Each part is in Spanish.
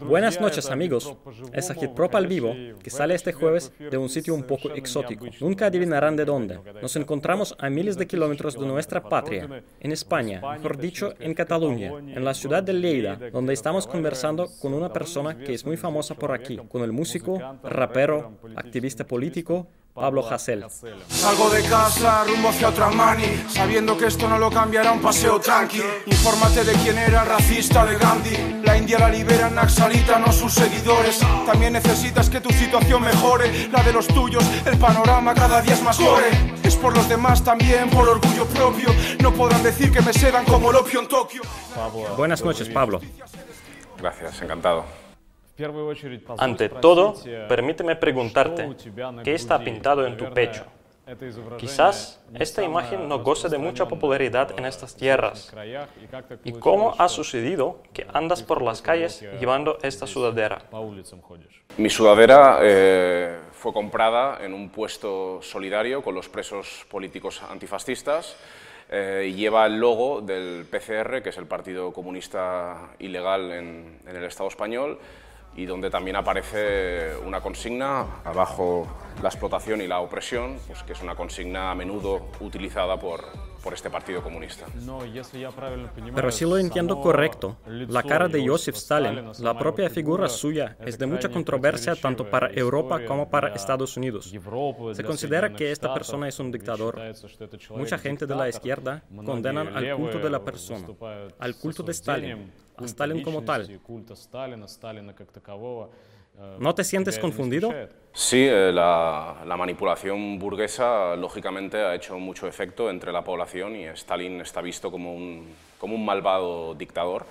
Buenas noches amigos, es Agitprop al vivo, que sale este jueves de un sitio un poco exótico. Nunca adivinarán de dónde. Nos encontramos a miles de kilómetros de nuestra patria, en España, mejor dicho, en Cataluña, en la ciudad de Lleida, donde estamos conversando con una persona que es muy famosa por aquí, con el músico, rapero, activista político, Pablo Hasél. Salgo de casa rumbo hacia otra mani, sabiendo que esto no lo cambiará un paseo tranqui. Infórmate de quién era racista de Gandhi. La India la libera Naxalita, no sus seguidores. También necesitas que tu situación mejore, la de los tuyos. El panorama cada día es más gore. Es por los demás también, por orgullo propio. No podrán decir que me sedan como el opio en Tokio. Buenas noches, Pablo. Gracias, encantado. Ante todo, permíteme preguntarte, ¿qué está pintado en tu pecho? Quizás esta imagen no goce de mucha popularidad en estas tierras. ¿Y cómo ha sucedido que andas por las calles llevando esta sudadera? Mi sudadera eh, fue comprada en un puesto solidario con los presos políticos antifascistas eh, y lleva el logo del PCR, que es el Partido Comunista Ilegal en el Estado español, y donde también aparece una consigna, abajo la explotación y la opresión, pues que es una consigna a menudo utilizada por, por este Partido Comunista. Pero si lo entiendo correcto, la cara de Joseph Stalin, la propia figura suya, es de mucha controversia tanto para Europa como para Estados Unidos. Se considera que esta persona es un dictador. Mucha gente de la izquierda condenan al culto de la persona, al culto de Stalin, a Stalin como tal. ¿No te sientes confundido? Sí, eh, la, manipulación burguesa lógicamente ha hecho mucho efecto entre la población y Stalin está visto como un, como un malvado dictador,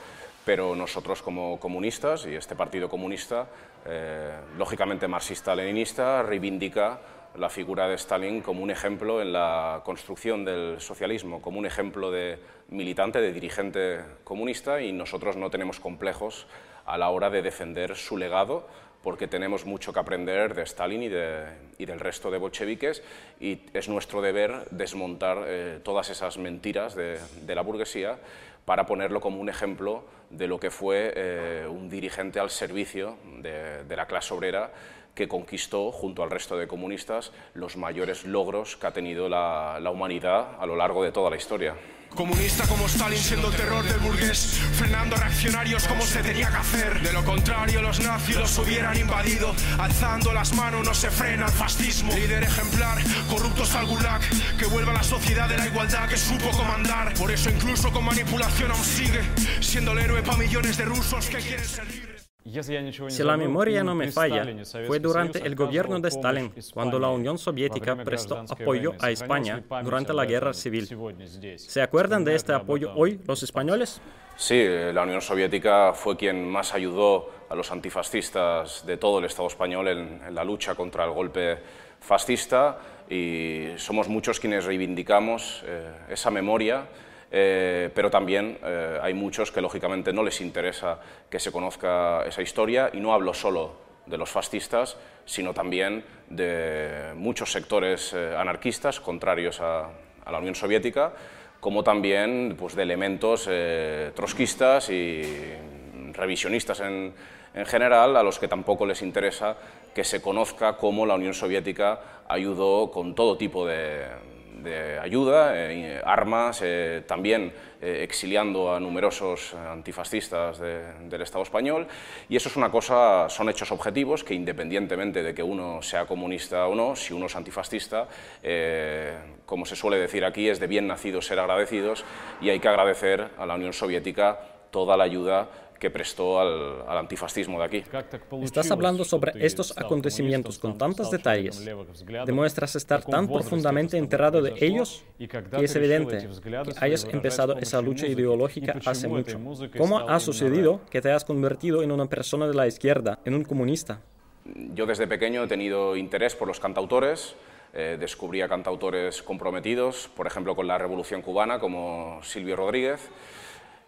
pero nosotros como comunistas y este partido comunista, eh, lógicamente marxista-leninista, reivindica la figura de Stalin como un ejemplo en la construcción del socialismo, como un ejemplo de militante, de dirigente comunista y nosotros no tenemos complejos a la hora de defender su legado porque tenemos mucho que aprender de Stalin y, del resto de bolcheviques y es nuestro deber desmontar eh, todas esas mentiras de, la burguesía para ponerlo como un ejemplo de lo que fue eh, un dirigente al servicio de, la clase obrera que conquistó, junto al resto de comunistas, los mayores logros que ha tenido la humanidad a lo largo de toda la historia. Comunista como Stalin siendo el terror del burgués, frenando reaccionarios como se tenía que hacer. De lo contrario, los nazis los hubieran invadido. Alzando las manos no se frena el fascismo. Líder ejemplar, corruptos al gulag, que vuelva a la sociedad de la igualdad que supo comandar. Por eso incluso con manipulación aún sigue, siendo el héroe para millones de rusos que quieren ser libres. Si la memoria no me falla, fue durante el gobierno de Stalin cuando la Unión Soviética prestó apoyo a España durante la guerra civil. ¿Se acuerdan de este apoyo hoy los españoles? Sí, la Unión Soviética fue quien más ayudó a los antifascistas de todo el Estado español en, la lucha contra el golpe fascista y somos muchos quienes reivindicamos eh, esa memoria eh, pero también eh, hay muchos que lógicamente no les interesa que se conozca esa historia y no hablo solo de los fascistas, sino también de muchos sectores eh, anarquistas contrarios a, la Unión Soviética, como también pues, de elementos trotskistas y revisionistas en, en general, a los que tampoco les interesa que se conozca cómo la Unión Soviética ayudó con todo tipo de, de ayuda, eh, armas, eh, también eh, exiliando a numerosos antifascistas del Estado español. Y eso es una cosa, son hechos objetivos que independientemente de que uno sea comunista o no, si uno es antifascista, como se suele decir aquí, es de bien nacidos ser agradecidos y hay que agradecer a la Unión Soviética toda la ayuda que prestó al, antifascismo de aquí. Estás hablando sobre estos acontecimientos con tantos detalles. Demuestras estar tan profundamente enterrado de ellos y es evidente que hayas empezado esa lucha ideológica hace mucho. ¿Cómo ha sucedido que te has convertido en una persona de la izquierda, en un comunista? Yo desde pequeño he tenido interés por los cantautores, eh, descubrí a cantautores comprometidos, por ejemplo con la Revolución Cubana, como Silvio Rodríguez.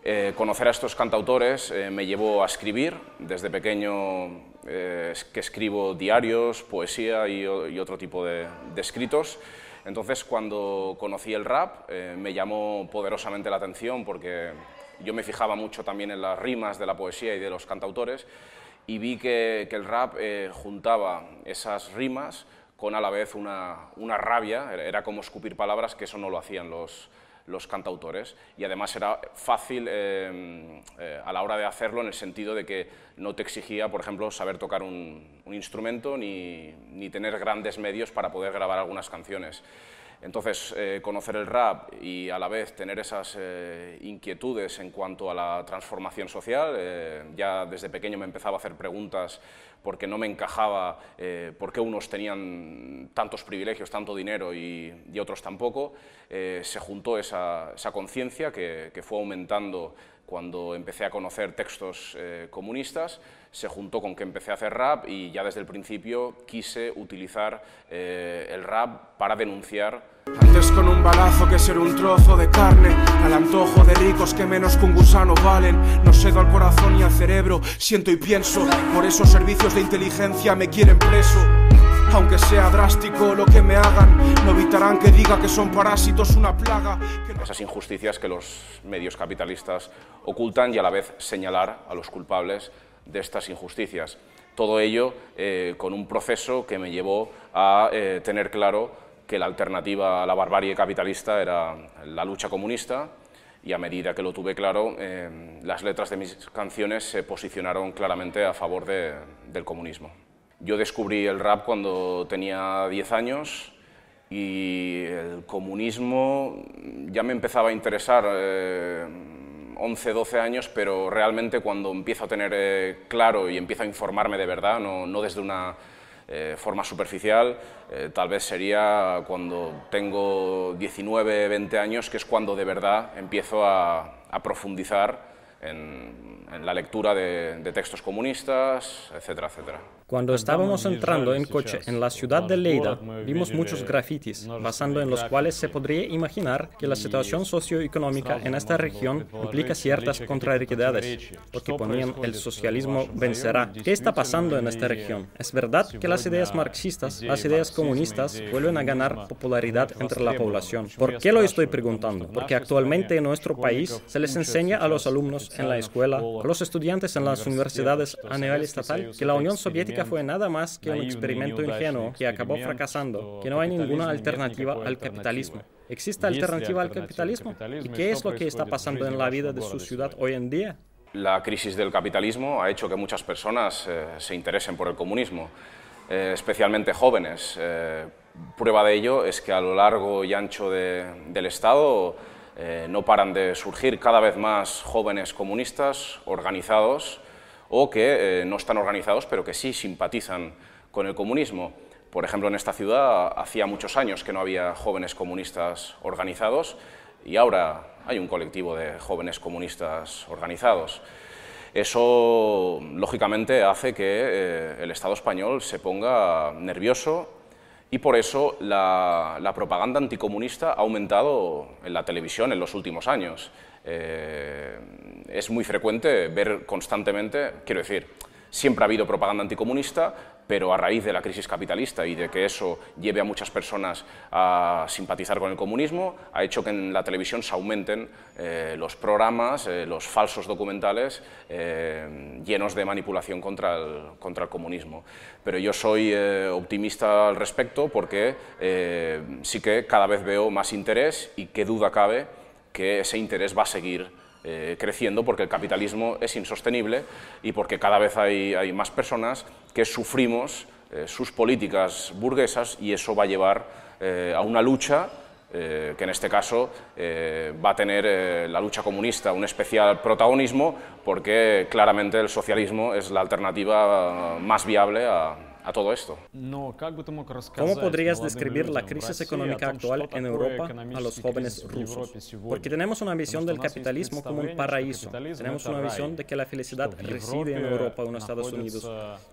Eh, conocer a estos cantautores eh, me llevó a escribir. Desde pequeño eh, que escribo diarios, poesía y, otro tipo de, escritos. Entonces, cuando conocí el rap, me llamó poderosamente la atención porque yo me fijaba mucho también en las rimas de la poesía y de los cantautores y vi que, el rap juntaba esas rimas con a la vez una, una, rabia, era como escupir palabras, que eso no lo hacían los, los cantautores y además era fácil eh, eh, a la hora de hacerlo en el sentido de que no te exigía, por ejemplo, saber tocar un, un instrumento ni, ni, tener grandes medios para poder grabar algunas canciones. Entonces, eh, conocer el rap y a la vez tener esas eh, inquietudes en cuanto a la transformación social, eh, ya desde pequeño me empezaba a hacer preguntas porque no me encajaba por qué unos tenían tantos privilegios, tanto dinero y, otros tampoco, se juntó esa, conciencia que, que fue aumentando cuando empecé a conocer textos comunistas, se juntó con que empecé a hacer rap y ya desde el principio quise utilizar el rap para denunciar antes con un balazo que ser un trozo de carne, al antojo de ricos que menos que un gusano valen. No cedo al corazón y al cerebro, siento y pienso. Por esos servicios de inteligencia me quieren preso. Aunque sea drástico lo que me hagan, no evitarán que diga que son parásitos, una plaga. Esas injusticias que los medios capitalistas ocultan y a la vez señalar a los culpables de estas injusticias. Todo ello eh, con un proceso que me llevó a eh, tener claro que la alternativa a la barbarie capitalista era la lucha comunista y a medida que lo tuve claro, eh, las letras de mis canciones se posicionaron claramente a favor del comunismo. Yo descubrí el rap cuando tenía 10 años y el comunismo ya me empezaba a interesar, 11, eh, 12 años, pero realmente cuando empiezo a tener eh, claro y empiezo a informarme de verdad, no, no desde una eh, forma superficial, eh, tal vez sería cuando tengo 19, 20 años, que es cuando de verdad empiezo a, a profundizar en, en, la lectura de, de textos comunistas, etcétera, etcétera. Cuando estábamos entrando en coche en la ciudad de Leida, vimos muchos grafitis, basando en los cuales se podría imaginar que la situación socioeconómica en esta región implica ciertas contrariedades, porque ponían el socialismo vencerá. ¿Qué está pasando en esta región? ¿Es verdad que las ideas marxistas, las ideas comunistas, vuelven a ganar popularidad entre la población? ¿Por qué lo estoy preguntando? Porque actualmente en nuestro país se les enseña a los alumnos en la escuela, a los estudiantes en las universidades a nivel estatal, que la Unión Soviética fue nada más que un experimento ingenuo que acabó fracasando, que no hay ninguna alternativa al capitalismo. ¿Existe alternativa al capitalismo? ¿Y qué es lo que está pasando en la vida de su ciudad hoy en día? La crisis del capitalismo ha hecho que muchas personas eh, se interesen por el comunismo, eh, especialmente jóvenes. Eh, prueba de ello es que a lo largo y ancho del Estado no paran de surgir cada vez más jóvenes comunistas organizados o que eh, no están organizados, pero que sí simpatizan con el comunismo. Por ejemplo, en esta ciudad hacía muchos años que no había jóvenes comunistas organizados y ahora hay un colectivo de jóvenes comunistas organizados. Eso, lógicamente, hace que eh, el Estado español se ponga nervioso y por eso la, propaganda anticomunista ha aumentado en la televisión en los últimos años. Eh, es muy frecuente ver constantemente, quiero decir, siempre ha habido propaganda anticomunista, pero a raíz de la crisis capitalista y de que eso lleve a muchas personas a simpatizar con el comunismo, ha hecho que en la televisión se aumenten eh, los programas, eh, los falsos documentales llenos de manipulación contra el, contra el comunismo. Pero yo soy optimista al respecto porque sí que cada vez veo más interés y qué duda cabe que ese interés va a seguir eh, creciendo porque el capitalismo es insostenible y porque cada vez hay, hay más personas que sufrimos eh, sus políticas burguesas y eso va a llevar eh, a una lucha que en este caso va a tener la lucha comunista un especial protagonismo porque claramente el socialismo es la alternativa más viable a, a todo esto. ¿Cómo podrías describir la crisis económica actual en Europa a los jóvenes rusos? Porque tenemos una visión del capitalismo como un paraíso. Tenemos una visión de que la felicidad reside en Europa o en Estados Unidos,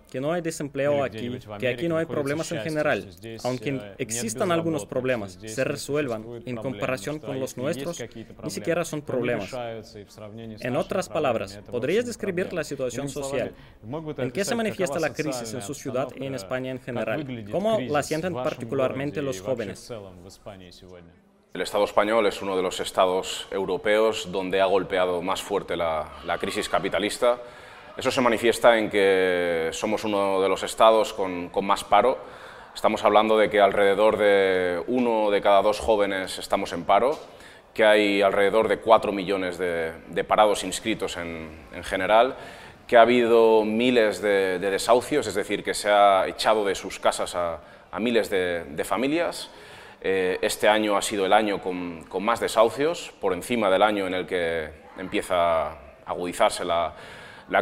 que no hay desempleo aquí, que aquí no hay problemas en general. Aunque existan algunos problemas, se resuelvan en comparación con los nuestros, ni siquiera son problemas. En otras palabras, ¿podrías describir la situación social? ¿En qué se manifiesta la crisis en su ciudad y en España en general. ¿Cómo la sienten particularmente los jóvenes? El Estado español es uno de los estados europeos donde ha golpeado más fuerte la, crisis capitalista. Eso se manifiesta en que somos uno de los estados con, más paro. Estamos hablando de que alrededor de uno de cada dos jóvenes estamos en paro, que hay alrededor de cuatro millones de, parados inscritos en, general, que ha habido miles de, desahucios, es decir, que se ha echado de sus casas a, miles de familias eh, este año ha sido el año con, más desahucios, por encima del año en el que empieza a agudizarse la,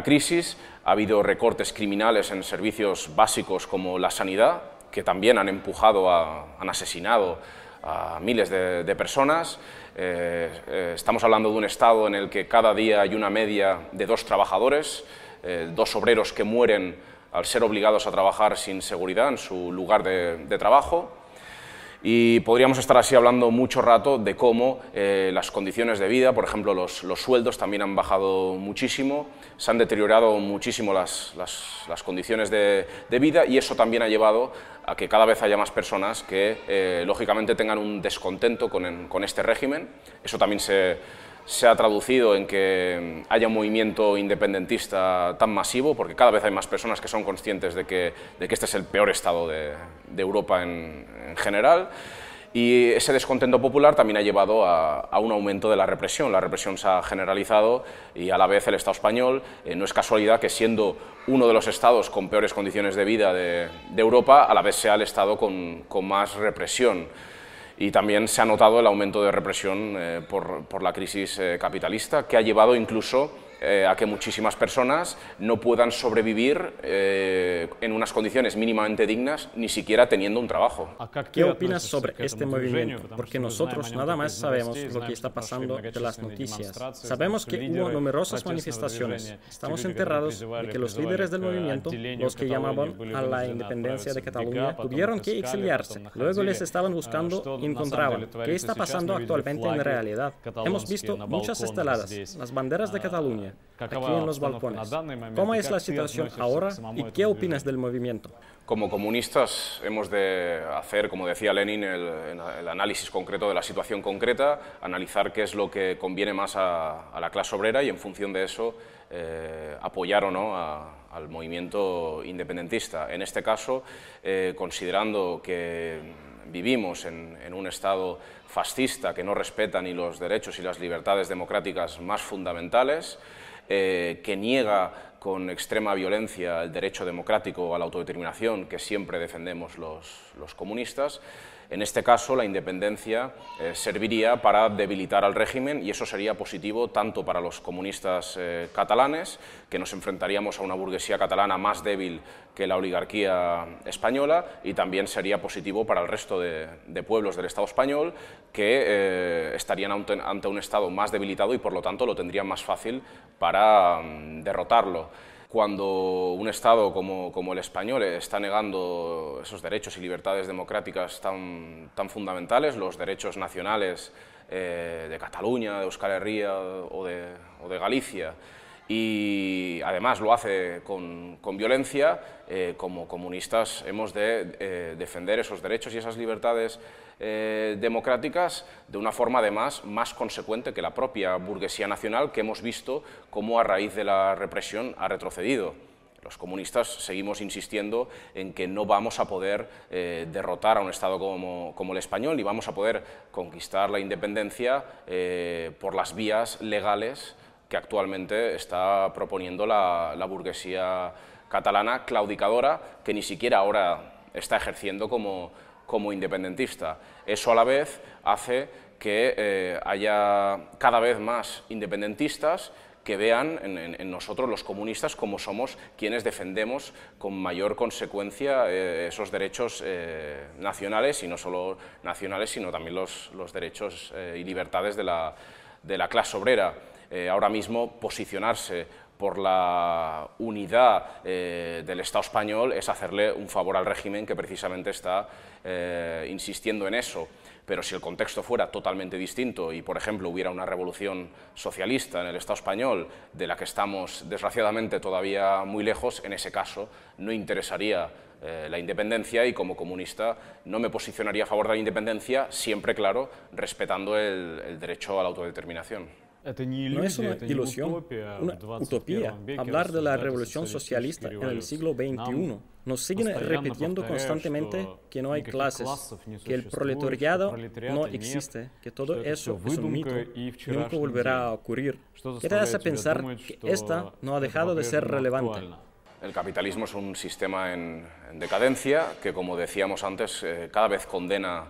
crisis. Ha habido recortes criminales en servicios básicos como la sanidad, que también han empujado, a, han asesinado a miles de, personas. Eh, eh, estamos hablando de un Estado en el que cada día hay una media de dos trabajadores, dos obreros que mueren al ser obligados a trabajar sin seguridad en su lugar de trabajo. Y podríamos estar así hablando mucho rato de cómo eh, las condiciones de vida, por ejemplo, los, los, sueldos también han bajado muchísimo, se han deteriorado muchísimo las, las, condiciones de, de, vida y eso también ha llevado a que cada vez haya más personas que, eh, lógicamente, tengan un descontento con, con este régimen. Eso también se, se ha traducido en que haya un movimiento independentista tan masivo, porque cada vez hay más personas que son conscientes de que, este es el peor estado de, Europa en, en, general. Y ese descontento popular también ha llevado a, un aumento de la represión. La represión se ha generalizado y a la vez el Estado español, eh, no es casualidad que siendo uno de los estados con peores condiciones de vida de, Europa, a la vez sea el estado con más represión y también se ha notado el aumento de represión eh, por, por, la crisis eh, capitalista, que ha llevado incluso eh, a que muchísimas personas no puedan sobrevivir eh, en unas condiciones mínimamente dignas, ni siquiera teniendo un trabajo. ¿Qué opinas sobre este movimiento? Porque nosotros nada más sabemos lo que está pasando de las noticias. Sabemos que hubo numerosas manifestaciones. Estamos enterados de que los líderes del movimiento, los que llamaban a la independencia de Cataluña, tuvieron que exiliarse. Luego les estaban buscando y encontraban. ¿Qué está pasando actualmente en realidad? Hemos visto muchas esteladas, las banderas de Cataluña aquí en los balcones. ¿Cómo es la situación ahora y qué opinas del movimiento? Como comunistas hemos de hacer, como decía Lenin, el, análisis concreto de la situación concreta, analizar qué es lo que conviene más a, la clase obrera y en función de eso eh, apoyar o no al movimiento independentista. En este caso, eh, considerando que vivimos en, en, un Estado fascista que no respeta ni los derechos y las libertades democráticas más fundamentales, eh, que niega con extrema violencia el derecho democrático a la autodeterminación que siempre defendemos los comunistas, en este caso, la independencia eh, serviría para debilitar al régimen y eso sería positivo tanto para los comunistas eh, catalanes, que nos enfrentaríamos a una burguesía catalana más débil que la oligarquía española, y también sería positivo para el resto de, pueblos del Estado español, que eh, estarían ante, un Estado más debilitado y por lo tanto lo tendrían más fácil para mm, derrotarlo cuando un Estado como, el español está negando esos derechos y libertades democráticas tan, fundamentales, los derechos nacionales eh, de Cataluña, de Euskal Herria o o de, Galicia, y además lo hace con, violencia, eh, como comunistas hemos de eh, defender esos derechos y esas libertades eh, democráticas de una forma además más consecuente que la propia burguesía nacional que hemos visto cómo a raíz de la represión ha retrocedido. Los comunistas seguimos insistiendo en que no vamos a poder derrotar a un Estado como, el español y vamos a poder conquistar la independencia por las vías legales que actualmente está proponiendo la, burguesía catalana claudicadora, que ni siquiera ahora está ejerciendo como, como independentista. Eso a la vez hace que eh, haya cada vez más independentistas que vean en, nosotros los comunistas como somos quienes defendemos con mayor consecuencia eh, esos derechos eh, nacionales y no solo nacionales sino también los, los derechos y libertades de la, de la clase obrera. Ahora mismo posicionarse por la unidad eh, del Estado español es hacerle un favor al régimen que precisamente está eh, insistiendo en eso. Pero si el contexto fuera totalmente distinto y, por ejemplo, hubiera una revolución socialista en el Estado español, de la que estamos desgraciadamente todavía muy lejos, en ese caso no interesaría eh, la independencia y como comunista no me posicionaría a favor de la independencia, siempre, claro, respetando el derecho a la autodeterminación. No es una ilusión, una utopía. Hablar de la revolución socialista en el siglo XXI. Nos siguen repitiendo constantemente que no hay clases, que el proletariado no existe, que todo eso es un mito y nunca volverá a ocurrir. ¿Qué te hace pensar que esta no ha dejado de ser relevante? El capitalismo es un sistema en, decadencia que, como decíamos antes, eh, cada vez condena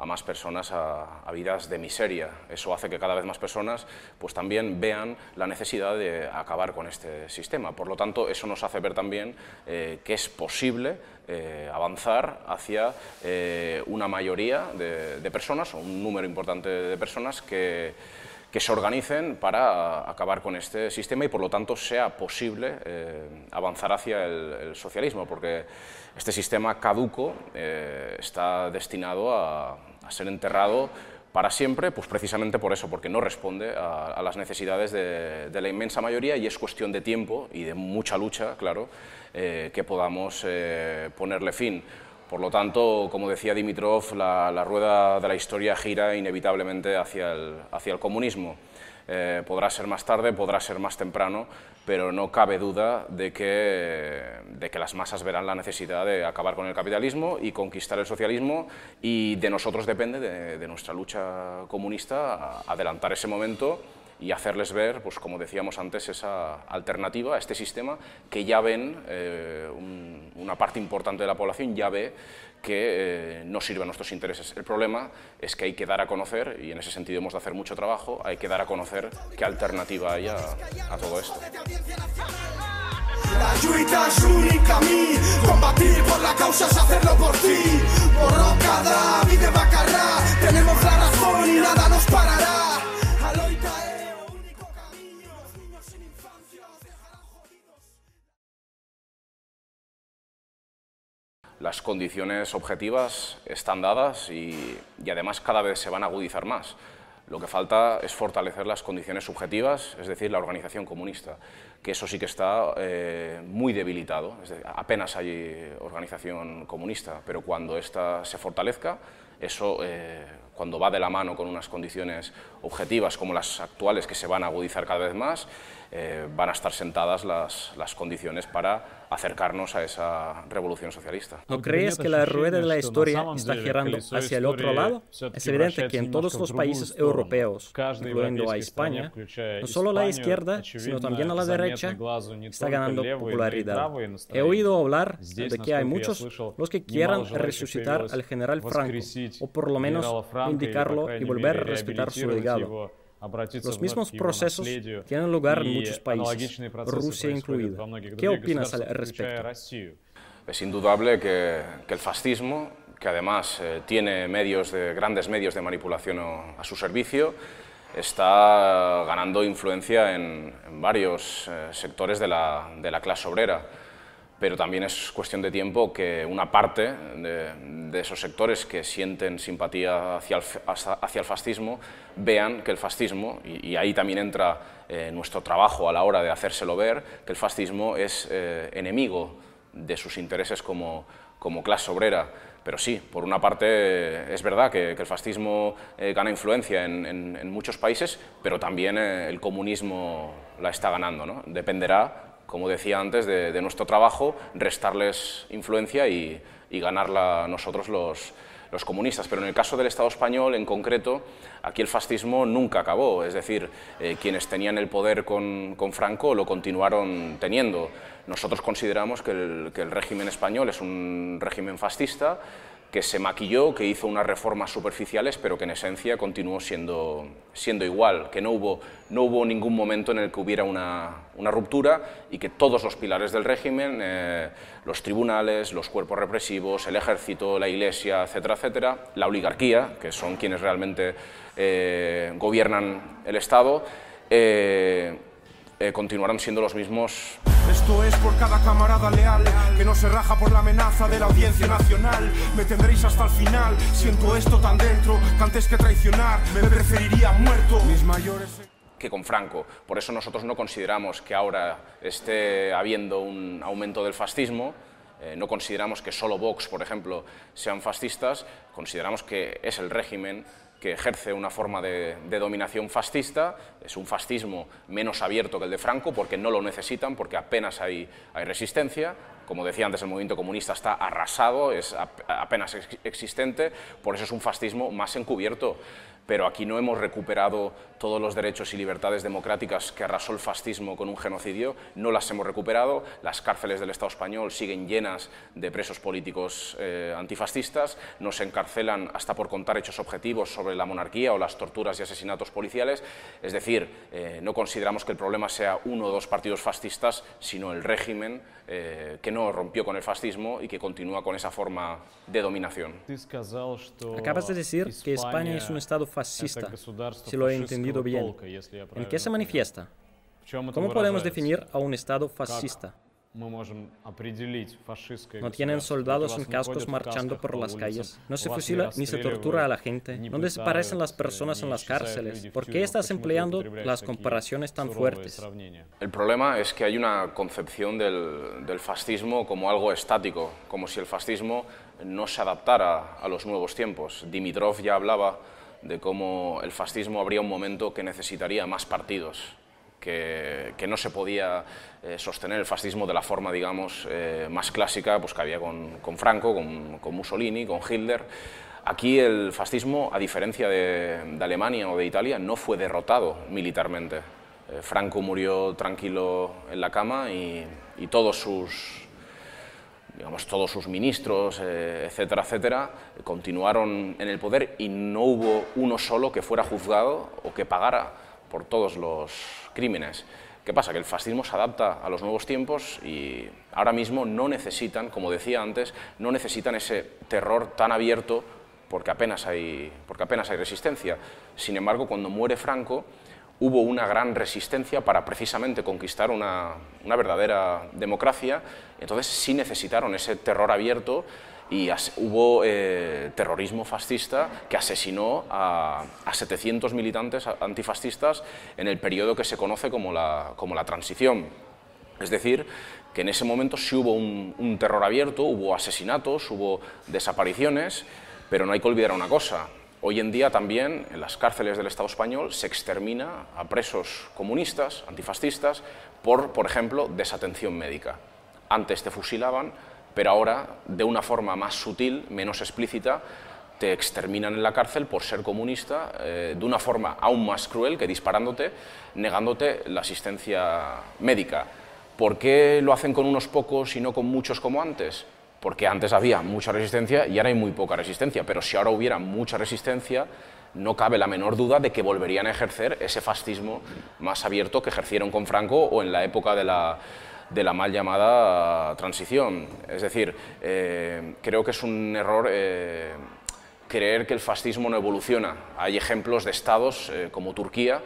a más personas a, vidas de miseria. Eso hace que cada vez más personas pues, también vean la necesidad de acabar con este sistema. Por lo tanto, eso nos hace ver también eh, que es posible eh, avanzar hacia eh, una mayoría de, de, personas, o un número importante de personas que que se organicen para acabar con este sistema y por lo tanto sea posible eh, avanzar hacia el, socialismo, porque este sistema caduco eh, está destinado a, ser enterrado para siempre, pues precisamente por eso, porque no responde a, las necesidades de, la inmensa mayoría y es cuestión de tiempo y de mucha lucha, claro, eh, que podamos ponerle fin. Por lo tanto, como decía Dimitrov, la, rueda de la historia gira inevitablemente hacia el, hacia el comunismo. Eh, podrá ser más tarde, podrá ser más temprano, pero no cabe duda de que, de que las masas verán la necesidad de acabar con el capitalismo y conquistar el socialismo y de nosotros depende, de, de nuestra lucha comunista, adelantar ese momento y hacerles ver, pues como decíamos antes, esa alternativa a este sistema que ya ven, eh, una parte importante de la población ya ve que eh, no sirve a nuestros intereses. El problema es que hay que dar a conocer, y en ese sentido hemos de hacer mucho trabajo, hay que dar a conocer qué alternativa hay a, a todo esto. La lluita es únic camí, combatir por la causa es hacerlo por ti. Borrocada, vida bacarra, tenemos la razón y nada nos parará. Las condiciones objetivas están dadas y, además cada vez se van a agudizar más. Lo que falta es fortalecer las condiciones subjetivas, es decir, la organización comunista, que eso sí que está eh, muy debilitado. apenas hay organización comunista, pero cuando ésta se fortalezca, eso, eh, cuando va de la mano con unas condiciones objetivas como las actuales, que se van a agudizar cada vez más, eh, van a estar sentadas las, las condiciones para acercarnos a esa revolución socialista. ¿No crees que la rueda de la historia está girando hacia el otro lado? Es evidente que en todos los países europeos, incluyendo a España, no solo la izquierda, sino también a la derecha, está ganando popularidad. He oído hablar de que hay muchos los que quieran resucitar al general Franco, o por lo menos indicarlo y volver a respetar su legado. Los mismos procesos tienen lugar en muchos países, Rusia incluida. ¿Qué opinas al respecto? Es indudable que, el fascismo, que además eh, tiene medios de, grandes medios de manipulación a, su servicio, está ganando influencia en, varios eh, sectores de la, de la clase obrera pero también es cuestión de tiempo que una parte de, esos sectores que sienten simpatía hacia el, hacia el fascismo vean que el fascismo, y, ahí también entra eh, nuestro trabajo a la hora de hacérselo ver, que el fascismo es eh, enemigo de sus intereses como, como clase obrera. Pero sí, por una parte es verdad que, el fascismo eh, gana influencia en, muchos países, pero también el comunismo la está ganando. ¿no? Dependerá como decía antes, de, nuestro trabajo, restarles influencia y, ganarla nosotros los, comunistas. Pero en el caso del Estado español, en concreto, aquí el fascismo nunca acabó. Es decir, eh, quienes tenían el poder con, Franco lo continuaron teniendo. Nosotros consideramos que el régimen español es un régimen fascista que se maquilló, que hizo unas reformas superficiales, pero que en esencia continuó siendo, siendo igual, que no hubo, no hubo ningún momento en el que hubiera una, una ruptura y que todos los pilares del régimen, eh, los tribunales, los cuerpos represivos, el ejército, la iglesia, etcétera, etcétera, la oligarquía, que son quienes realmente eh, gobiernan el Estado, eh, eh, continuarán siendo los mismos. Esto es por cada camarada leal que no se raja por la amenaza de la audiencia nacional. Me tendréis hasta el final. Siento esto tan dentro que antes que traicionar me preferiría muerto. Mis mayores que con Franco. Por eso nosotros no consideramos que ahora esté habiendo un aumento del fascismo, eh, no consideramos que solo Vox, por ejemplo, sean fascistas, consideramos que es el régimen que ejerce una forma de, dominación fascista, es un fascismo menos abierto que el de Franco porque no lo necesitan, porque apenas hay, resistencia, como decía antes, el movimiento comunista está arrasado, es apenas existente, por eso es un fascismo más encubierto. Pero aquí no hemos recuperado todos los derechos y libertades democráticas que arrasó el fascismo con un genocidio, no las hemos recuperado, las cárceles del Estado español siguen llenas de presos políticos eh, antifascistas, nos encarcelan hasta por contar hechos objetivos sobre la monarquía o las torturas y asesinatos policiales, es decir, eh, no consideramos que el problema sea uno o dos partidos fascistas, sino el régimen eh, que no rompió con el fascismo y que continúa con esa forma de dominación. Acabas de decir que España es un Estado fascista. Fascista, si lo he entendido bien. ¿En qué se manifiesta? ¿Cómo podemos definir a un Estado fascista? No tienen soldados en cascos marchando por las calles, no se fusila ni se tortura a la gente, no desaparecen las personas en las cárceles. ¿Por qué estás empleando las comparaciones tan fuertes? El problema es que hay una concepción del, del fascismo como algo estático, como si el fascismo no se adaptara a los nuevos tiempos. Dimitrov ya hablaba de cómo el fascismo habría un momento que necesitaría más partidos, que, no se podía eh, sostener el fascismo de la forma, digamos, eh, más clásica pues, que había con, Franco, con, Mussolini, con Hitler. Aquí el fascismo, a diferencia de, Alemania o de Italia, no fue derrotado militarmente. Eh, Franco murió tranquilo en la cama y todos sus, digamos, todos sus ministros, eh, etcétera, etcétera, continuaron en el poder y no hubo uno solo que fuera juzgado o que pagara por todos los crímenes. ¿Qué pasa? Que el fascismo se adapta a los nuevos tiempos y ahora mismo no necesitan, como decía antes, no necesitan ese terror tan abierto porque apenas hay, porque apenas hay resistencia. Sin embargo, cuando muere Franco, hubo una gran resistencia para precisamente conquistar una, verdadera democracia, entonces sí necesitaron ese terror abierto y hubo eh, terrorismo fascista que asesinó a, 700 militantes antifascistas en el periodo que se conoce como la, como la transición. Es decir, que en ese momento sí hubo un terror abierto, hubo asesinatos, hubo desapariciones, pero no hay que olvidar una cosa, Hoy en día también en las cárceles del Estado español se extermina a presos comunistas, antifascistas, por, por ejemplo, desatención médica. Antes te fusilaban, pero ahora, de una forma más sutil, menos explícita, te exterminan en la cárcel por ser comunista eh, de una forma aún más cruel que disparándote, negándote la asistencia médica. ¿Por qué lo hacen con unos pocos y no con muchos como antes? Porque antes había mucha resistencia y ahora hay muy poca resistencia, pero si ahora hubiera mucha resistencia, no cabe la menor duda de que volverían a ejercer ese fascismo más abierto que ejercieron con Franco o en la época de la, de la mal llamada transición. Es decir, eh, creo que es un error eh, creer que el fascismo no evoluciona. Hay ejemplos de estados eh, como Turquía,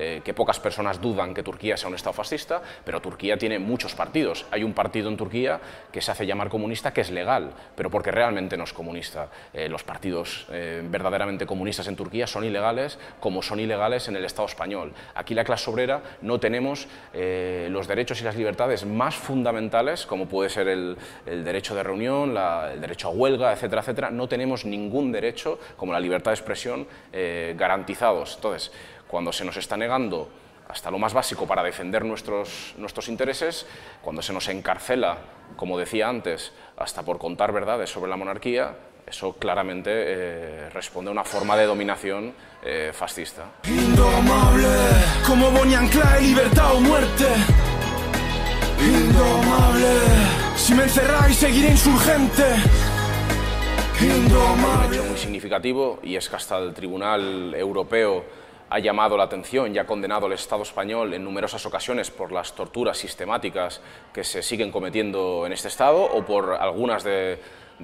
eh, que pocas personas dudan que Turquía sea un Estado fascista, pero Turquía tiene muchos partidos. Hay un partido en Turquía que se hace llamar comunista que es legal, pero porque realmente no es comunista. Eh, los partidos eh, verdaderamente comunistas en Turquía son ilegales, como son ilegales en el Estado español. Aquí la clase obrera no tenemos los derechos y las libertades más fundamentales, como puede ser el, derecho de reunión, el derecho a huelga, etcétera, etcétera. No tenemos ningún derecho, como la libertad de expresión, garantizados. Entonces, cuando se nos está negando hasta lo más básico para defender nuestros, nuestros intereses, cuando se nos encarcela, como decía antes, hasta por contar verdades sobre la monarquía, eso claramente eh, responde a una forma de dominación eh, fascista. Indomable, como Bonnie libertad o muerte. Indomable, si me encerráis seguiré insurgente. Indomable. Un hecho muy significativo y es que hasta el Tribunal Europeo ha llamado la atención y ha condenado al Estado español en numerosas ocasiones por las torturas sistemáticas que se siguen cometiendo en este Estado o por algunas de,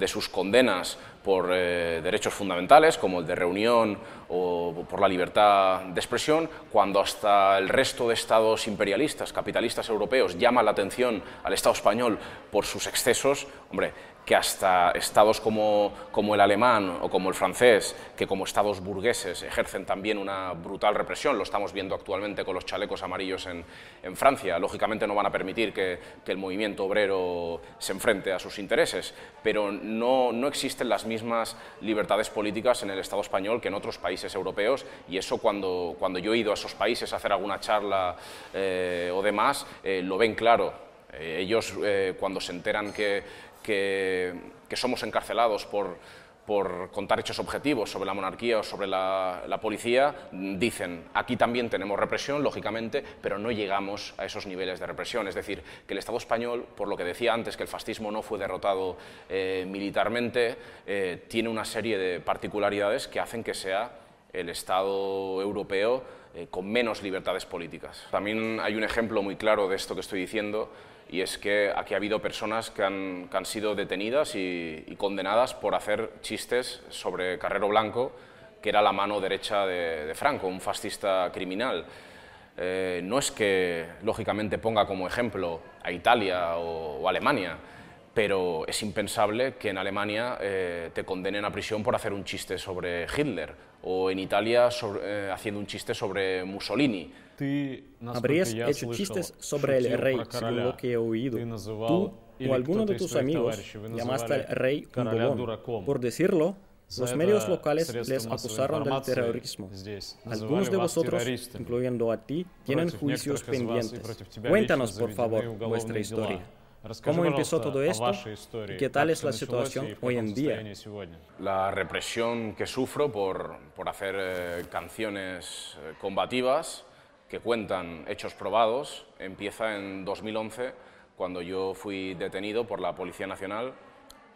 sus condenas por eh, derechos fundamentales como el de reunión o por la libertad de expresión, cuando hasta el resto de estados imperialistas, capitalistas europeos llaman la atención al Estado español por sus excesos, hombre, que hasta estados como, como, el alemán o como el francés, que como estados burgueses ejercen también una brutal represión, lo estamos viendo actualmente con los chalecos amarillos en, en Francia, lógicamente no van a permitir que, que, el movimiento obrero se enfrente a sus intereses, pero no, no, existen las mismas libertades políticas en el Estado español que en otros países europeos y eso cuando, cuando yo he ido a esos países a hacer alguna charla eh, o demás, eh, lo ven claro. Eh, ellos cuando se enteran que, que, somos encarcelados por, contar hechos objetivos sobre la monarquía o sobre la, policía, dicen, aquí también tenemos represión, lógicamente, pero no llegamos a esos niveles de represión. Es decir, que el Estado español, por lo que decía antes, que el fascismo no fue derrotado eh, militarmente, eh, tiene una serie de particularidades que hacen que sea el Estado europeo eh, con menos libertades políticas. También hay un ejemplo muy claro de esto que estoy diciendo, y es que aquí ha habido personas que han, sido detenidas y, condenadas por hacer chistes sobre Carrero Blanco, que era la mano derecha de, Franco, un fascista criminal. Eh, no es que, lógicamente, ponga como ejemplo a Italia o, Alemania, pero es impensable que en Alemania eh, te condenen a prisión por hacer un chiste sobre Hitler o en Italia eh, haciendo un chiste sobre Mussolini. Habrías hecho chistes sobre el rey, según lo que he oído. Tú o alguno de tus amigos llamaste al rey un bobón. Por decirlo, los medios locales les acusaron del terrorismo. Algunos de vosotros, incluyendo a ti, tienen juicios pendientes. Cuéntanos, por favor, vuestra historia. ¿Cómo empezó todo esto y qué tal es la situación hoy en día? La represión que sufro por, por hacer eh, canciones eh, combativas que cuentan hechos probados empieza en 2011, cuando yo fui detenido por la Policía Nacional.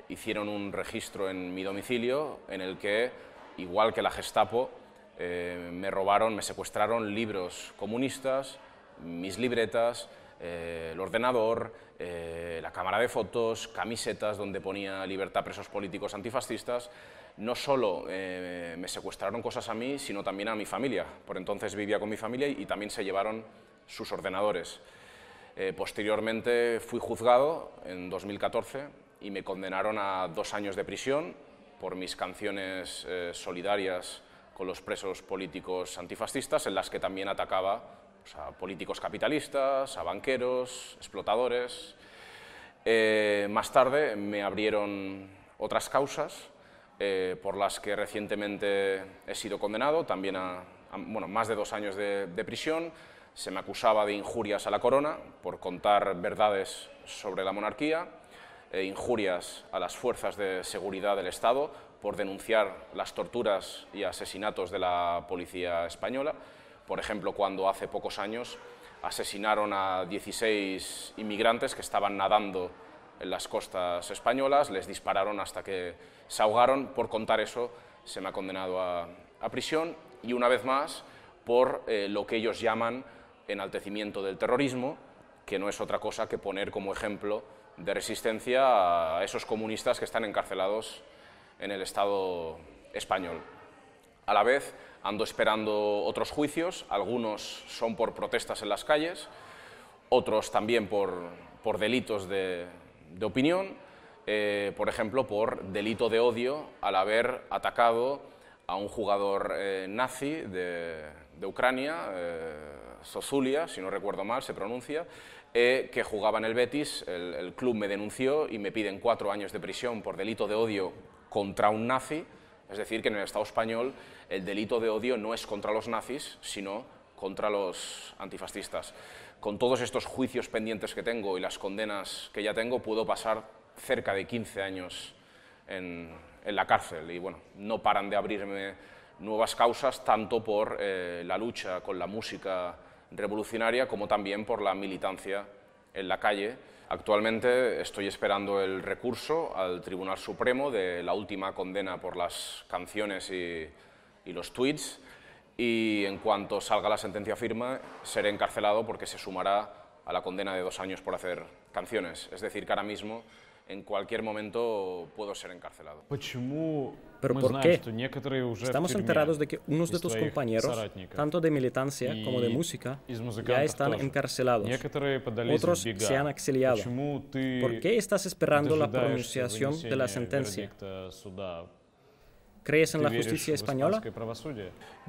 Hicieron un registro en mi domicilio en el que, igual que la Gestapo, eh, me robaron, me secuestraron libros comunistas, mis libretas, eh, el ordenador, eh, la cámara de fotos, camisetas donde ponía libertad presos políticos antifascistas. No solo eh, me secuestraron cosas a mí, sino también a mi familia. Por entonces vivía con mi familia y, también se llevaron sus ordenadores. posteriormente fui juzgado en 2014 y me condenaron a dos años de prisión por mis canciones solidarias con los presos políticos antifascistas, en las que también atacaba a políticos capitalistas, a banqueros, explotadores. Eh, más tarde me abrieron otras causas eh, por las que recientemente he sido condenado, también a, bueno, más de dos años de, prisión. Se me acusaba de injurias a la corona por contar verdades sobre la monarquía, e injurias a las fuerzas de seguridad del Estado por denunciar las torturas y asesinatos de la policía española por ejemplo, cuando hace pocos años asesinaron a 16 inmigrantes que estaban nadando en las costas españolas, les dispararon hasta que se ahogaron. Por contar eso, se me ha condenado a, prisión y una vez más por eh, lo que ellos llaman enaltecimiento del terrorismo, que no es otra cosa que poner como ejemplo de resistencia a esos comunistas que están encarcelados en el Estado español. A la vez, ando esperando otros juicios, algunos son por protestas en las calles, otros también por, por delitos de, de opinión, eh, por ejemplo, por delito de odio al haber atacado a un jugador eh, nazi de, de Ucrania, eh, Zozulia, si no recuerdo mal, se pronuncia, que jugaba en el Betis, el, el club me denunció y me piden cuatro años de prisión por delito de odio contra un nazi, es decir, que en el Estado español el delito de odio no es contra los nazis, sino contra los antifascistas. Con todos estos juicios pendientes que tengo y las condenas que ya tengo, puedo pasar cerca de 15 años en, la cárcel y bueno, no paran de abrirme nuevas causas, tanto por eh, la lucha con la música revolucionaria como también por la militancia en la calle. Actualmente estoy esperando el recurso al Tribunal Supremo de la última condena por las canciones y y los tweets y en cuanto salga la sentencia firme seré encarcelado porque se sumará a la condena de dos años por hacer canciones. Es decir, que ahora mismo en cualquier momento puedo ser encarcelado. ¿Pero por qué? Estamos enterados de que unos de tus compañeros, tanto de militancia como de música, ya están encarcelados. Otros se han exiliado. ¿Por qué estás esperando la pronunciación de la sentencia? ¿Crees en la justicia española?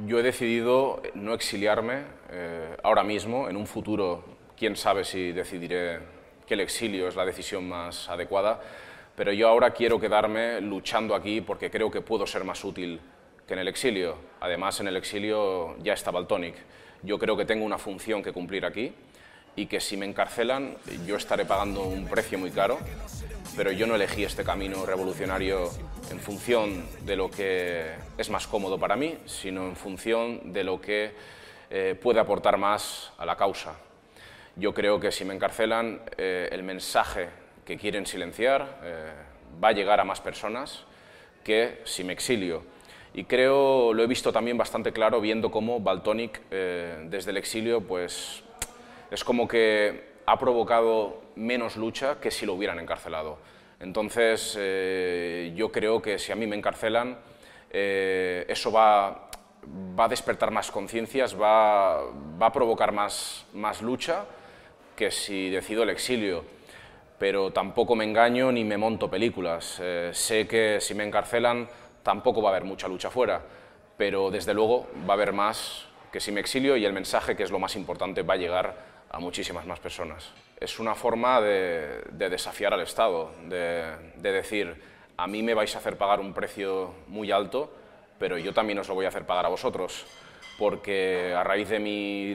Yo he decidido no exiliarme eh, ahora mismo, en un futuro, quién sabe si decidiré que el exilio es la decisión más adecuada, pero yo ahora quiero quedarme luchando aquí porque creo que puedo ser más útil que en el exilio. Además, en el exilio ya está Baltonic. Yo creo que tengo una función que cumplir aquí y que si me encarcelan yo estaré pagando un precio muy caro, pero yo no elegí este camino revolucionario en función de lo que es más cómodo para mí, sino en función de lo que eh, puede aportar más a la causa. Yo creo que si me encarcelan, eh, el mensaje que quieren silenciar eh, va a llegar a más personas que si me exilio. Y creo, lo he visto también bastante claro viendo cómo Baltonic eh, desde el exilio pues, es como que ha provocado menos lucha que si lo hubieran encarcelado. Entonces, yo creo que si a mí me encarcelan, eso va, va, a despertar más conciencias, va, va, a provocar más, más lucha que si decido el exilio, pero tampoco me engaño ni me monto películas. Eh, sé que si me encarcelan tampoco va a haber mucha lucha fuera, pero desde luego va a haber más que si me exilio y el mensaje, que es lo más importante, va a llegar a muchísimas más personas. Es una forma de, desafiar al Estado, de, decir, a mí me vais a hacer pagar un precio muy alto, pero yo también os lo voy a hacer pagar a vosotros, porque a raíz de,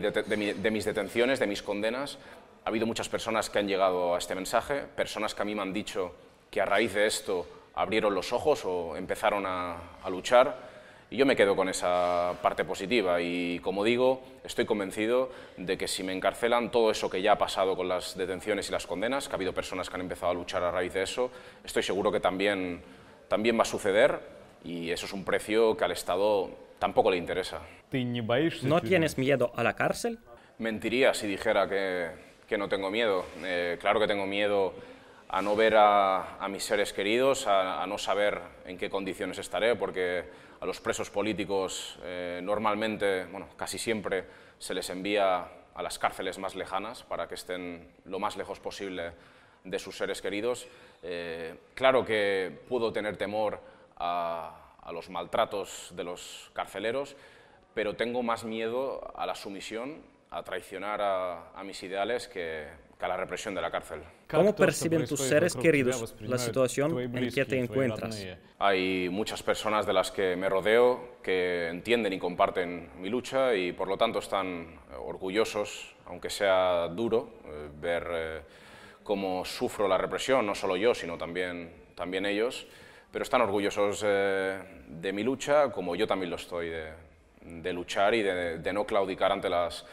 de mis detenciones, de mis condenas, ha habido muchas personas que han llegado a este mensaje, personas que a mí me han dicho que a raíz de esto abrieron los ojos o empezaron a, luchar y yo me quedo con esa parte positiva y como digo, estoy convencido de que si me encarcelan todo eso que ya ha pasado con las detenciones y las condenas, que ha habido personas que han empezado a luchar a raíz de eso, estoy seguro que también, también va a suceder y eso es un precio que al Estado tampoco le interesa. ¿No tienes miedo a la cárcel? Mentiría si dijera que, que no tengo miedo. Eh, claro que tengo miedo a no ver a, mis seres queridos, a, no saber en qué condiciones estaré, porque a los presos políticos eh, normalmente, bueno, casi siempre se les envía a las cárceles más lejanas para que estén lo más lejos posible de sus seres queridos. Eh, claro que puedo tener temor a, a los maltratos de los carceleros, pero tengo más miedo a la sumisión a traicionar a, mis ideales que, a la represión de la cárcel. ¿Cómo perciben tus seres queridos la situación en que te encuentras? Hay muchas personas de las que me rodeo que entienden y comparten mi lucha y por lo tanto están orgullosos, aunque sea duro, eh, ver eh, cómo sufro la represión, no solo yo, sino también, también ellos, pero están orgullosos eh, de mi lucha como yo también lo estoy de, luchar y de no claudicar ante las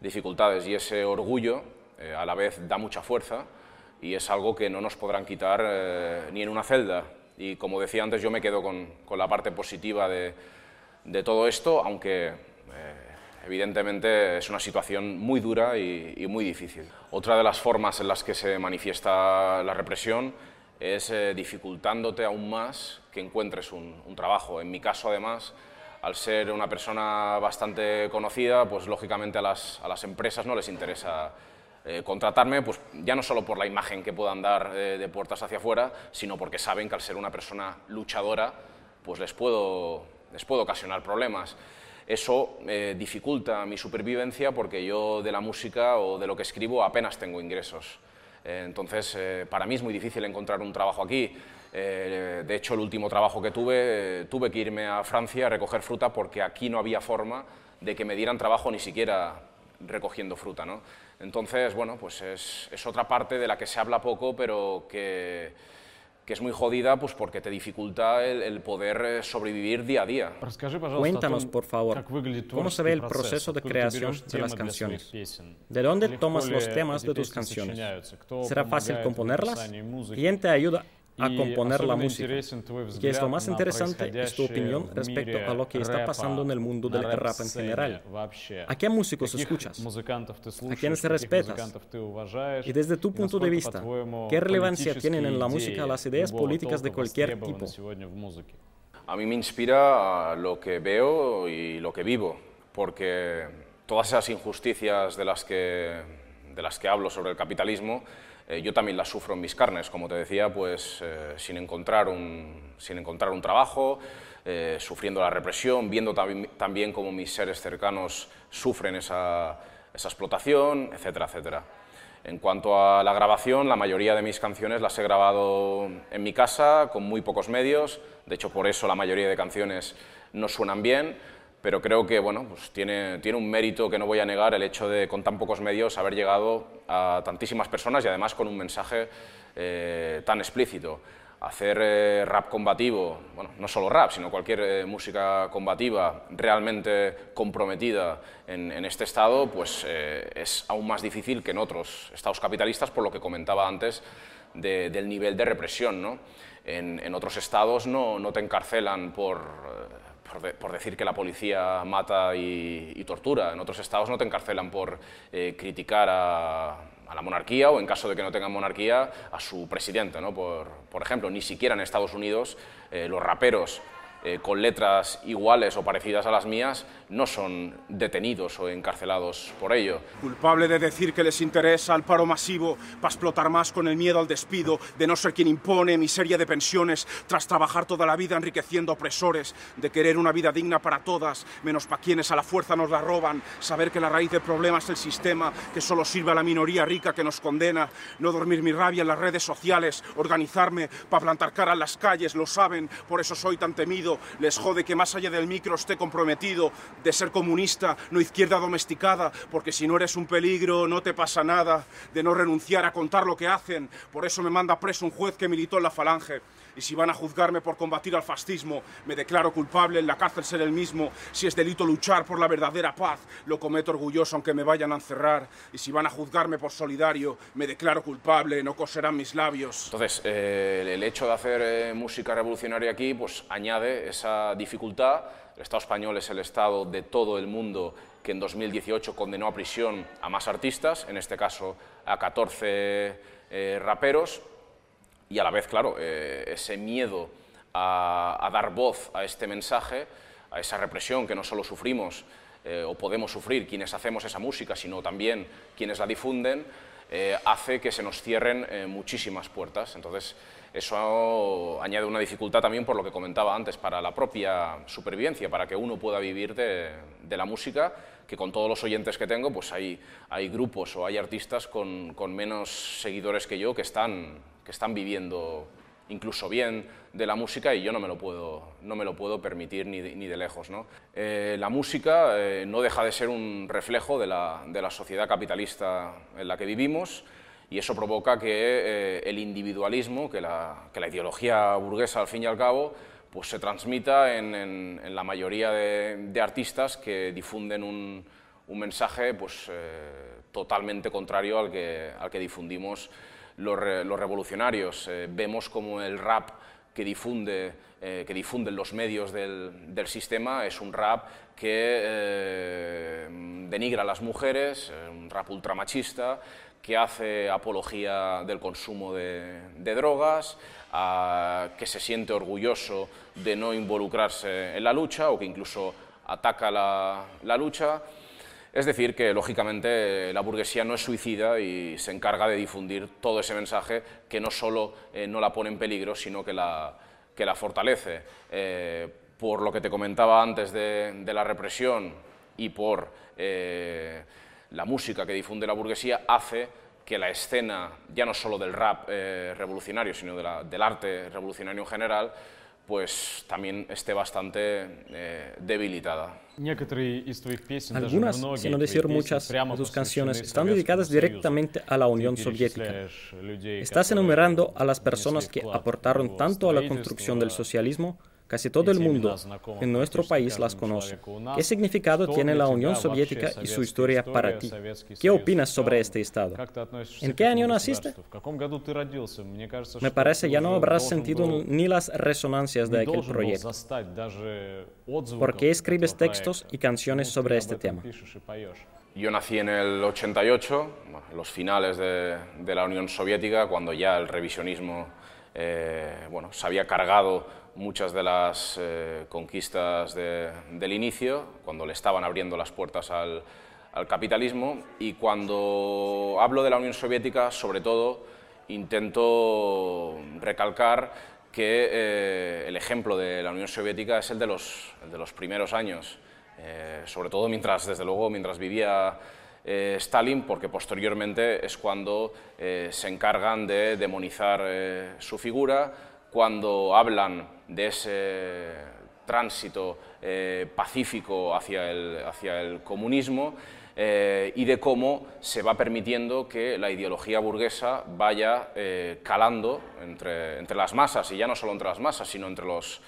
dificultades y ese orgullo eh, a la vez da mucha fuerza y es algo que no nos podrán quitar eh, ni en una celda. Y como decía antes, yo me quedo con, con la parte positiva de, de todo esto, aunque eh, evidentemente es una situación muy dura y, muy difícil. Otra de las formas en las que se manifiesta la represión es dificultándote aún más que encuentres un, un trabajo. En mi caso, además, al ser una persona bastante conocida, pues lógicamente a las, a las empresas no les interesa eh, contratarme, pues ya no solo por la imagen que puedan dar eh, de puertas hacia afuera, sino porque saben que al ser una persona luchadora, pues les puedo, les puedo ocasionar problemas. Eso eh, dificulta mi supervivencia porque yo de la música o de lo que escribo apenas tengo ingresos. entonces, para mí es muy difícil encontrar un trabajo aquí. Eh, de hecho, el último trabajo que tuve, eh, tuve que irme a Francia a recoger fruta porque aquí no había forma de que me dieran trabajo ni siquiera recogiendo fruta. ¿no? Entonces, bueno, pues es, es, otra parte de la que se habla poco, pero que, que es muy jodida pues porque te dificulta el, el, poder eh, sobrevivir día a día. Cuéntanos, por favor, cómo se ve el proceso de creación de las canciones. ¿De dónde tomas los temas de tus canciones? ¿Será fácil componerlas? ¿Quién te ayuda a componer la música. Y es lo más interesante es tu opinión respecto a lo que está pasando en el mundo del rap en general. ¿A qué músicos escuchas? ¿A quiénes respetas? Y desde tu punto de vista, ¿qué relevancia tienen en la música las ideas políticas de cualquier tipo? A mí me inspira lo que veo y lo que vivo, porque todas esas injusticias de las que, de las que hablo sobre el capitalismo, eh, yo también las sufro en mis carnes, como te decía, pues eh, sin, encontrar un, sin encontrar un trabajo, eh, sufriendo la represión, viendo también cómo mis seres cercanos sufren esa, esa explotación, etcétera, etcétera. En cuanto a la grabación, la mayoría de mis canciones las he grabado en mi casa, con muy pocos medios, de hecho por eso la mayoría de canciones no suenan bien, pero creo que bueno, pues tiene, tiene un mérito que no voy a negar el hecho de con tan pocos medios haber llegado a tantísimas personas y además con un mensaje eh, tan explícito hacer eh, rap combativo, bueno, no solo rap, sino cualquier eh, música combativa realmente comprometida en, este estado, pues eh, es aún más difícil que en otros estados capitalistas, por lo que comentaba antes del nivel de represión. ¿no? En, otros estados no, no te encarcelan por, por, decir que la policía mata y, tortura, en otros estados no te encarcelan por criticar a a la monarquía o, en caso de que no tengan monarquía, a su presidente. ¿no? Por, por ejemplo, ni siquiera en Estados Unidos eh, los raperos eh, con letras iguales o parecidas a las mías no son detenidos o encarcelados por ello. Culpable de decir que les interesa el paro masivo para explotar más con el miedo al despido, de no ser quien impone miseria de pensiones, tras trabajar toda la vida enriqueciendo opresores, de querer una vida digna para todas, menos para quienes a la fuerza nos la roban, saber que la raíz del problema es el sistema, que solo sirve a la minoría rica que nos condena, no dormir mi rabia en las redes sociales, organizarme para plantar cara en las calles, lo saben, por eso soy tan temido les jode que más allá del micro esté comprometido de ser comunista, no izquierda domesticada, porque si no eres un peligro no te pasa nada, de no renunciar a contar lo que hacen, por eso me manda preso un juez que militó en la falange. Y si van a juzgarme por combatir al fascismo, me declaro culpable, en la cárcel ser el mismo. Si es delito luchar por la verdadera paz, lo cometo orgulloso aunque me vayan a encerrar. Y si van a juzgarme por solidario, me declaro culpable, no coserán mis labios. Entonces, eh, el hecho de hacer eh, música revolucionaria aquí, pues añade esa dificultad. El Estado español es el Estado de todo el mundo que en 2018 condenó a prisión a más artistas, en este caso a 14 eh, raperos, y a la vez, claro, eh, ese miedo a, dar voz a este mensaje, a esa represión que no solo sufrimos eh, o podemos sufrir quienes hacemos esa música, sino también quienes la difunden, eh, hace que se nos cierren muchísimas puertas. Entonces, eso añade una dificultad también por lo que comentaba antes, para la propia supervivencia, para que uno pueda vivir de, la música, que con todos los oyentes que tengo, pues hay, hay grupos o hay artistas con, menos seguidores que yo que están que están viviendo incluso bien de la música y yo no me lo puedo, no me lo puedo permitir ni de, ni de lejos. ¿no? Eh, la música eh, no deja de ser un reflejo de la, de la, sociedad capitalista en la que vivimos y eso provoca que eh, el individualismo, que la, ideología burguesa al fin y al cabo, pues se transmita en, en, la mayoría de, artistas que difunden un, mensaje pues, totalmente contrario al que, al que difundimos los, revolucionarios. Eh, vemos como el rap que, difunde, eh, que difunden los medios del, del, sistema es un rap que eh, denigra a las mujeres, un rap ultramachista, que hace apología del consumo de, drogas, que se siente orgulloso de no involucrarse en la lucha o que incluso ataca la, la lucha. Es decir, que lógicamente la burguesía no es suicida y se encarga de difundir todo ese mensaje que no solo eh, no la pone en peligro, sino que la, que la fortalece. Eh, por lo que te comentaba antes de, la represión y por eh, la música que difunde la burguesía, hace que la escena, ya no solo del rap revolucionario, sino del arte revolucionario en general, pues también esté bastante eh, debilitada. Algunas, sin no decir muchas, de tus canciones están dedicadas directamente a la Unión Soviética. Estás enumerando a las personas que aportaron tanto a la construcción del socialismo Casi todo el mundo en nuestro país las conoce. ¿Qué significado tiene la Unión Soviética y su historia para ti? ¿Qué opinas sobre este Estado? ¿En qué año naciste? Me parece ya no habrás sentido ni las resonancias de aquel proyecto. ¿Por qué escribes textos y canciones sobre este tema? Yo nací en el 88, los finales de, de la Unión Soviética, cuando ya el revisionismo eh, bueno, se había cargado muchas de las eh, conquistas del inicio, cuando le estaban abriendo las puertas al, capitalismo, y cuando hablo de la Unión Soviética, sobre todo, intento recalcar que eh, el ejemplo de la Unión Soviética es el de los, de los primeros años, sobre todo mientras, desde luego, mientras vivía eh, Stalin, porque posteriormente es cuando eh, se encargan de demonizar eh, su figura, cuando hablan de ese tránsito pacífico hacia el, hacia el comunismo y de cómo se va permitiendo que la ideología burguesa vaya calando entre, entre, las masas, y ya no solo entre las masas, sino entre los,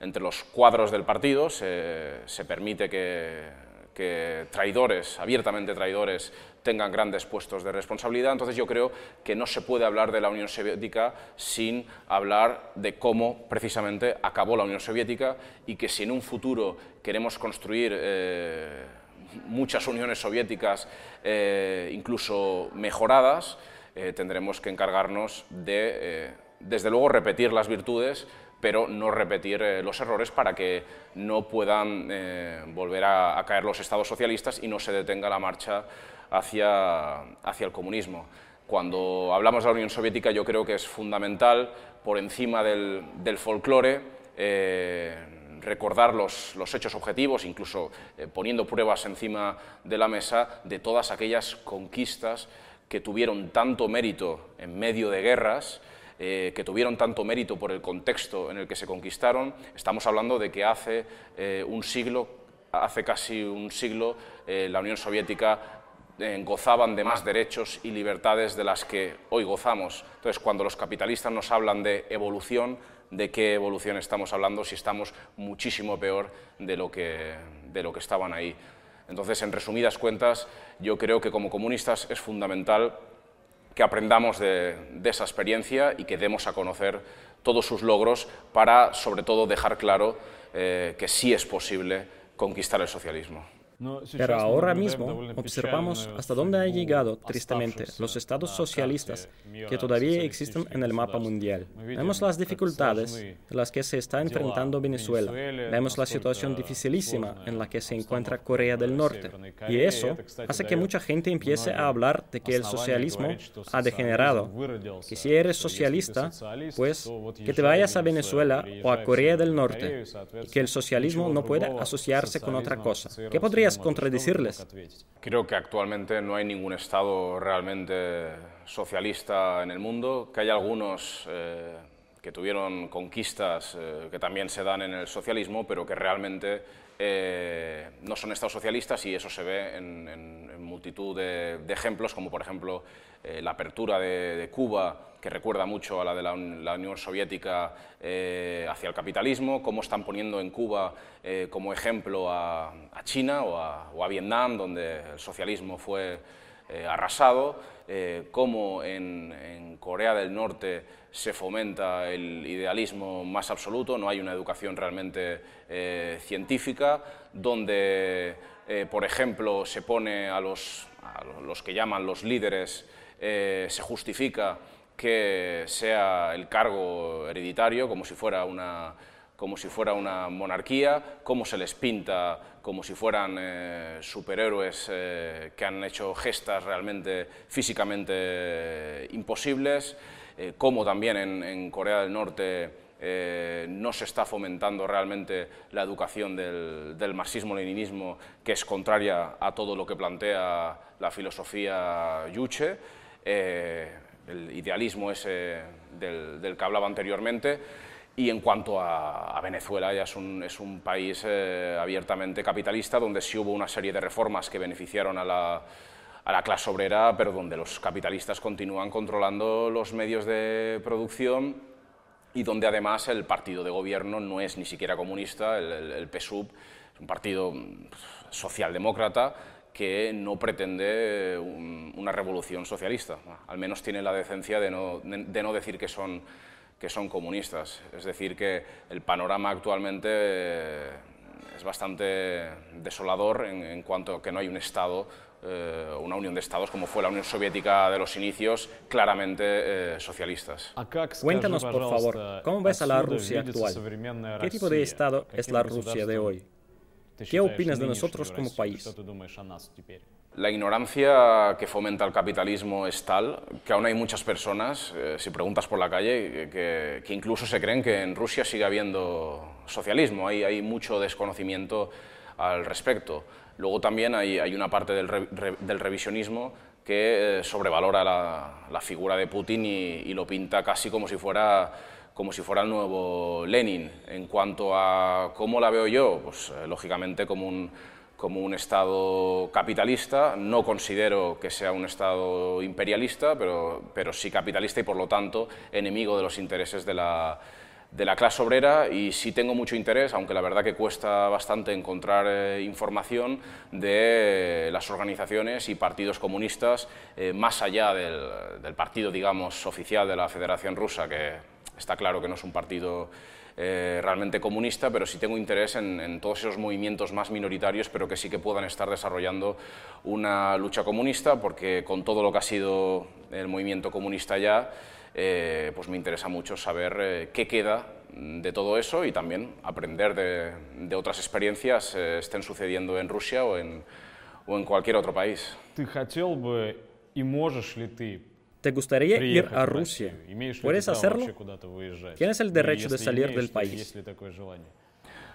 entre los cuadros del partido. se permite que que traidores, abiertamente traidores, tengan grandes puestos de responsabilidad. Entonces yo creo que no se puede hablar de la Unión Soviética sin hablar de cómo precisamente acabó la Unión Soviética y que si en un futuro queremos construir eh, muchas uniones soviéticas, eh, incluso mejoradas, eh, tendremos que encargarnos de, desde luego, repetir las virtudes, pero no repetir eh, los errores para que no puedan eh, volver a, caer los estados socialistas y no se detenga la marcha hacia, hacia el comunismo. Cuando hablamos de la Unión Soviética yo creo que es fundamental, por encima del, del folclore, eh, recordar los, los, hechos objetivos, incluso poniendo pruebas encima de la mesa de todas aquellas conquistas que tuvieron tanto mérito en medio de guerras, eh, que tuvieron tanto mérito por el contexto en el que se conquistaron. Estamos hablando de que hace eh, un siglo, hace casi un siglo, eh, la Unión Soviética gozaban de más derechos y libertades de las que hoy gozamos. Entonces, cuando los capitalistas nos hablan de evolución, ¿de qué evolución estamos hablando si estamos muchísimo peor de lo que, de lo que estaban ahí? Entonces, en resumidas cuentas, yo creo que como comunistas es fundamental que aprendamos de, esa experiencia y que demos a conocer todos sus logros para, sobre todo, dejar claro eh, que sí es posible conquistar el socialismo. Pero ahora mismo observamos hasta dónde han llegado, tristemente, los estados socialistas que todavía existen en el mapa mundial. Vemos las dificultades de las que se está enfrentando Venezuela. Vemos la situación dificilísima en la que se encuentra Corea del Norte. Y eso hace que mucha gente empiece a hablar de que el socialismo ha degenerado. Que si eres socialista, pues que te vayas a Venezuela o a Corea del Norte. Y que el socialismo no puede asociarse con otra cosa. ¿Qué podría contradecirles? Creo que actualmente no hay ningún Estado realmente socialista en el mundo, que hay algunos eh, que tuvieron conquistas eh, que también se dan en el socialismo, pero que realmente eh, no son estados socialistas y eso se ve en, multitud de, ejemplos, como por ejemplo la apertura de Cuba que recuerda mucho a la de la, Unión Soviética eh, hacia el capitalismo, cómo están poniendo en Cuba eh, como ejemplo a, China o a, Vietnam, donde el socialismo fue eh, arrasado, cómo en, Corea del Norte se fomenta el idealismo más absoluto, no hay una educación realmente científica, donde, por ejemplo, se pone a los, a los que llaman los líderes, se justifica que sea el cargo hereditario, como si fuera una, como si fuera una monarquía, cómo se les pinta como si fueran eh, superhéroes eh, que han hecho gestas realmente físicamente eh, imposibles, cómo también en, Corea del Norte no se está fomentando realmente la educación del, marxismo-leninismo, que es contraria a todo lo que plantea la filosofía Yuche el idealismo ese del, que hablaba anteriormente. Y en cuanto a, Venezuela, ya es un, es un país eh, abiertamente capitalista, donde sí hubo una serie de reformas que beneficiaron a la, a la clase obrera, pero donde los capitalistas continúan controlando los medios de producción y donde además el partido de gobierno no es ni siquiera comunista, el, el, PSUV es un partido socialdemócrata que no pretende una revolución socialista, al menos tiene la decencia de no, de no decir que son, que son comunistas. Es decir, que el panorama actualmente eh, es bastante desolador en, en cuanto a que no hay un Estado una unión de estados como fue la Unión Soviética de los inicios, claramente eh, socialistas. Cuéntanos, por favor, ¿cómo ves a la Rusia actual? ¿Qué tipo de Estado es la Rusia de hoy? ¿Qué opinas de nosotros como país? La ignorancia que fomenta el capitalismo es tal que aún hay muchas personas, eh, si preguntas por la calle, que, que, incluso se creen que en Rusia sigue habiendo socialismo. Hay, hay mucho desconocimiento al respecto. Luego también hay, una parte del, revisionismo que eh, sobrevalora la, figura de Putin y, lo pinta casi como si fuera como si fuera el nuevo Lenin. En cuanto a cómo la veo yo, pues eh, lógicamente como un, como un Estado capitalista, no considero que sea un Estado imperialista, pero, pero sí capitalista y por lo tanto enemigo de los intereses de la, de la clase obrera y sí tengo mucho interés, aunque la verdad que cuesta bastante encontrar eh, información de las organizaciones y partidos comunistas eh, más allá del, partido, digamos, oficial de la Federación Rusa, que está claro que no es un partido eh, realmente comunista, pero sí tengo interés en, en, todos esos movimientos más minoritarios, pero que sí que puedan estar desarrollando una lucha comunista, porque con todo lo que ha sido el movimiento comunista ya, eh, pues me interesa mucho saber eh, qué queda de todo eso y también aprender de, otras experiencias eh, estén sucediendo en Rusia o en, o en cualquier otro país. ¿Te gustaría ir a Rusia? ¿Puedes hacerlo? Tienes el derecho de salir del país.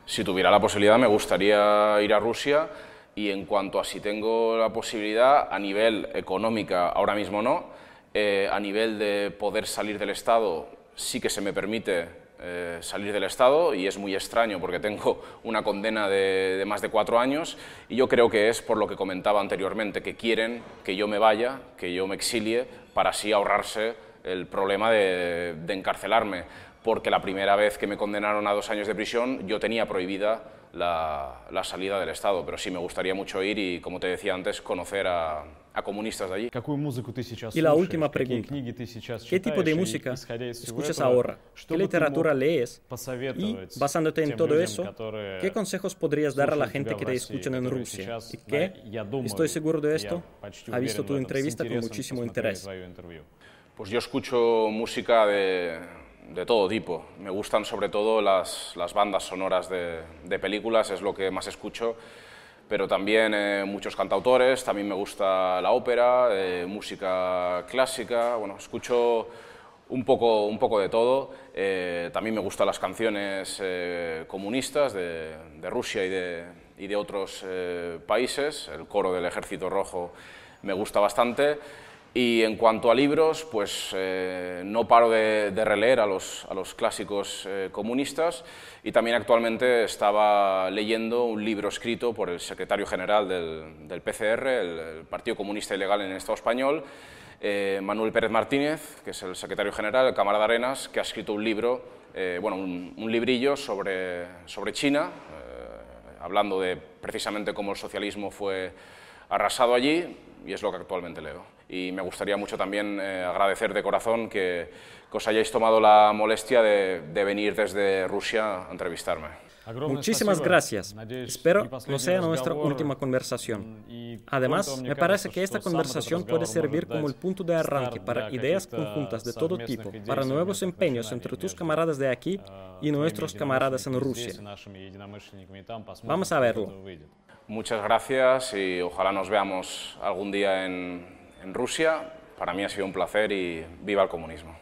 Si tuviera la posibilidad, me gustaría ir a Rusia y en cuanto a si tengo la posibilidad, a nivel económica, ahora mismo no, eh, a nivel de poder salir del Estado, sí que se me permite eh, salir del Estado y es muy extraño porque tengo una condena de, más de cuatro años y yo creo que es por lo que comentaba anteriormente, que quieren que yo me vaya, que yo me exilie para así ahorrarse el problema de, encarcelarme, porque la primera vez que me condenaron a dos años de prisión yo tenía prohibida la, la salida del Estado, pero sí me gustaría mucho ir y, como te decía antes, conocer a, a comunistas de allí. Y la última pregunta, ¿qué tipo de música escuchas ahora? ¿Qué literatura lees? Y basándote en todo eso, ¿qué consejos podrías dar a la gente que te escuchan en Rusia? Y que, estoy seguro de esto, ha visto tu entrevista con muchísimo interés. Pues yo escucho música de, de todo tipo. Me gustan sobre todo las, las bandas sonoras de, de películas, es lo que más escucho pero también eh, muchos cantautores, también me gusta la ópera, eh, música clásica, bueno, escucho un poco, un poco de todo, eh, también me gustan las canciones comunistas de, de, Rusia y de, y de otros países, el coro del Ejército Rojo me gusta bastante, y en cuanto a libros, pues eh, no paro de, releer a los, a los clásicos eh, comunistas y también actualmente estaba leyendo un libro escrito por el secretario general del, del PCR, el, Partido Comunista Ilegal en el Estado Español, eh, Manuel Pérez Martínez, que es el secretario general, el camarada Arenas, que ha escrito un libro, bueno, un, un, librillo sobre, sobre China, hablando de precisamente cómo el socialismo fue arrasado allí y es lo que actualmente leo. Y me gustaría mucho también eh, agradecer de corazón que, os hayáis tomado la molestia de, venir desde Rusia a entrevistarme. Muchísimas gracias. Espero no sea nuestra última conversación. Además, me parece que esta conversación puede servir como el punto de arranque para ideas conjuntas de todo tipo, para nuevos empeños entre tus camaradas de aquí y nuestros camaradas en Rusia. Vamos a verlo. Muchas gracias y ojalá nos veamos algún día en, en Rusia. Para mí ha sido un placer y viva el comunismo.